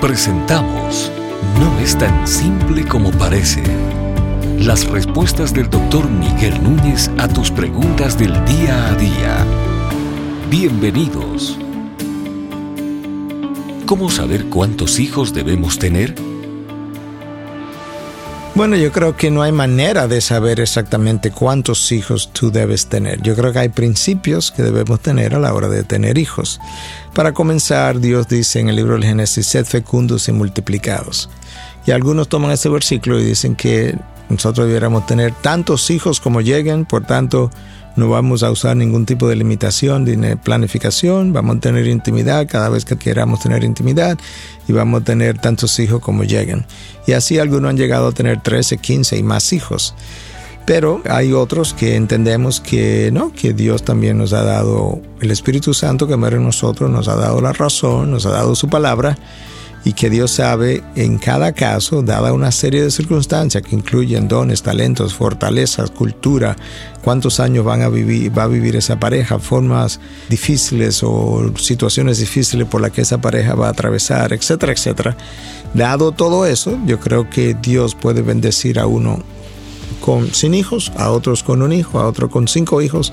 Presentamos No es tan simple como parece. Las respuestas del doctor Miguel Núñez a tus preguntas del día a día. Bienvenidos. ¿Cómo saber cuántos hijos debemos tener? Bueno, yo creo que no hay manera de saber exactamente cuántos hijos tú debes tener. Yo creo que hay principios que debemos tener a la hora de tener hijos. Para comenzar, Dios dice en el libro del Génesis, sed fecundos y multiplicados. Y algunos toman ese versículo y dicen que nosotros debiéramos tener tantos hijos como lleguen, por tanto, no vamos a usar ningún tipo de limitación de planificación, vamos a tener intimidad cada vez que queramos tener intimidad y vamos a tener tantos hijos como lleguen. Y así algunos han llegado a tener 13, 15 y más hijos. Pero hay otros que entendemos que no, que Dios también nos ha dado el Espíritu Santo que muere en nosotros, nos ha dado la razón, nos ha dado su palabra y que Dios sabe en cada caso, dada una serie de circunstancias que incluyen dones, talentos, fortalezas, cultura, cuántos años van a vivir, va a vivir esa pareja, formas difíciles o situaciones difíciles por las que esa pareja va a atravesar, etcétera, etcétera. Dado todo eso, yo creo que Dios puede bendecir a uno con sin hijos, a otros con un hijo, a otro con cinco hijos,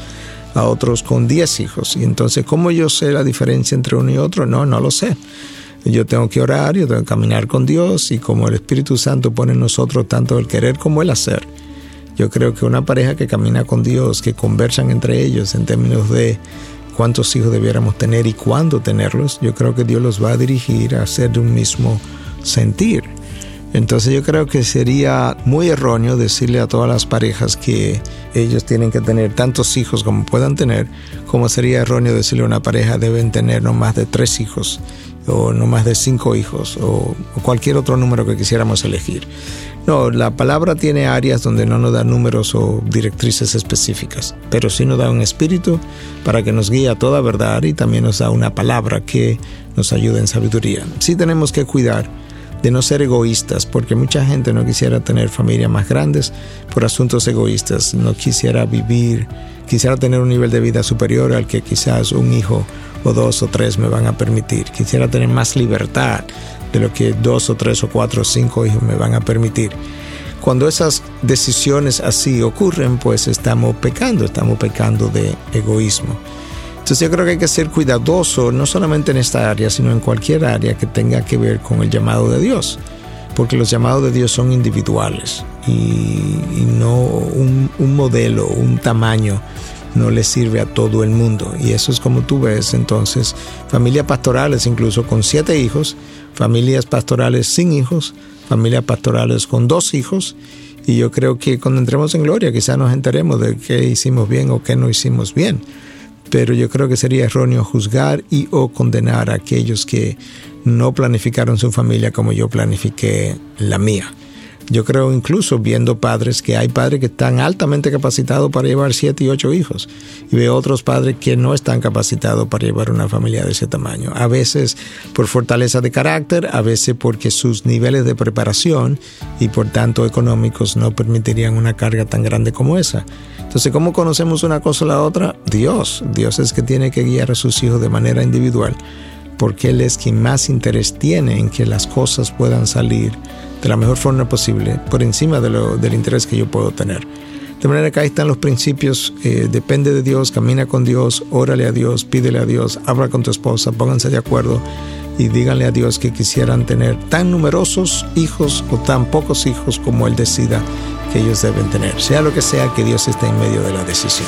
a otros con diez hijos. Y entonces, ¿cómo yo sé la diferencia entre uno y otro? No, no lo sé. Yo tengo que orar, yo tengo que caminar con Dios y como el Espíritu Santo pone en nosotros tanto el querer como el hacer. Yo creo que una pareja que camina con Dios, que conversan entre ellos en términos de cuántos hijos debiéramos tener y cuándo tenerlos, yo creo que Dios los va a dirigir a hacer de un mismo sentir. Entonces yo creo que sería muy erróneo decirle a todas las parejas que ellos tienen que tener tantos hijos como puedan tener, como sería erróneo decirle a una pareja deben tener no más de tres hijos o no más de cinco hijos o, cualquier otro número que quisiéramos elegir. No, la palabra tiene áreas donde no nos da números o directrices específicas, pero sí nos da un espíritu para que nos guíe a toda verdad y también nos da una palabra que nos ayuda en sabiduría. Sí tenemos que cuidar de no ser egoístas, porque mucha gente no quisiera tener familias más grandes por asuntos egoístas, no quisiera vivir, quisiera tener un nivel de vida superior al que quizás un hijo o dos o tres me van a permitir. Quisiera tener más libertad de lo que dos o tres o cuatro o cinco hijos me van a permitir. Cuando esas decisiones así ocurren, pues estamos pecando, estamos pecando de egoísmo. Entonces yo creo que hay que ser cuidadoso, no solamente en esta área, sino en cualquier área que tenga que ver con el llamado de Dios, porque los llamados de Dios son individuales y, no un, un modelo, un tamaño no le sirve a todo el mundo. Y eso es como tú ves entonces familias pastorales incluso con siete hijos, familias pastorales sin hijos, familias pastorales con dos hijos. Y yo creo que cuando entremos en gloria quizás nos enteremos de qué hicimos bien o qué no hicimos bien. Pero yo creo que sería erróneo juzgar y o condenar a aquellos que no planificaron su familia como yo planifiqué la mía. Yo creo incluso viendo padres que hay padres que están altamente capacitados para llevar siete y ocho hijos y veo otros padres que no están capacitados para llevar una familia de ese tamaño. A veces por fortaleza de carácter, a veces porque sus niveles de preparación y por tanto económicos no permitirían una carga tan grande como esa. Entonces, ¿cómo conocemos una cosa o la otra? Dios. Dios es que tiene que guiar a sus hijos de manera individual porque Él es quien más interés tiene en que las cosas puedan salir de la mejor forma posible, por encima de lo, del interés que yo puedo tener. De manera que ahí están los principios, eh, depende de Dios, camina con Dios, órale a Dios, pídele a Dios, habla con tu esposa, pónganse de acuerdo y díganle a Dios que quisieran tener tan numerosos hijos o tan pocos hijos como Él decida que ellos deben tener. Sea lo que sea, que Dios esté en medio de la decisión.